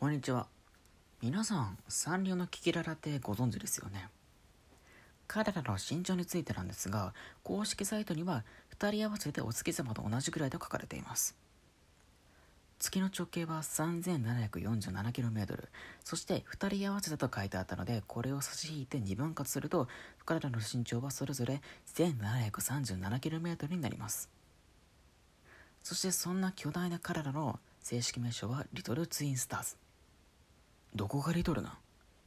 こんにちは。皆さん、サンリオのキキララってご存知ですよね？彼らの身長についてなんですが、公式サイトには2人合わせてお月様と同じくらいと書かれています。月の直径は 3747km そして2人合わせたと書いてあったのでこれを差し引いて2分割すると彼らの身長はそれぞれ 1737km になりますそしてそんな巨大な彼らの正式名称はリトルツインスターズどこがリトルな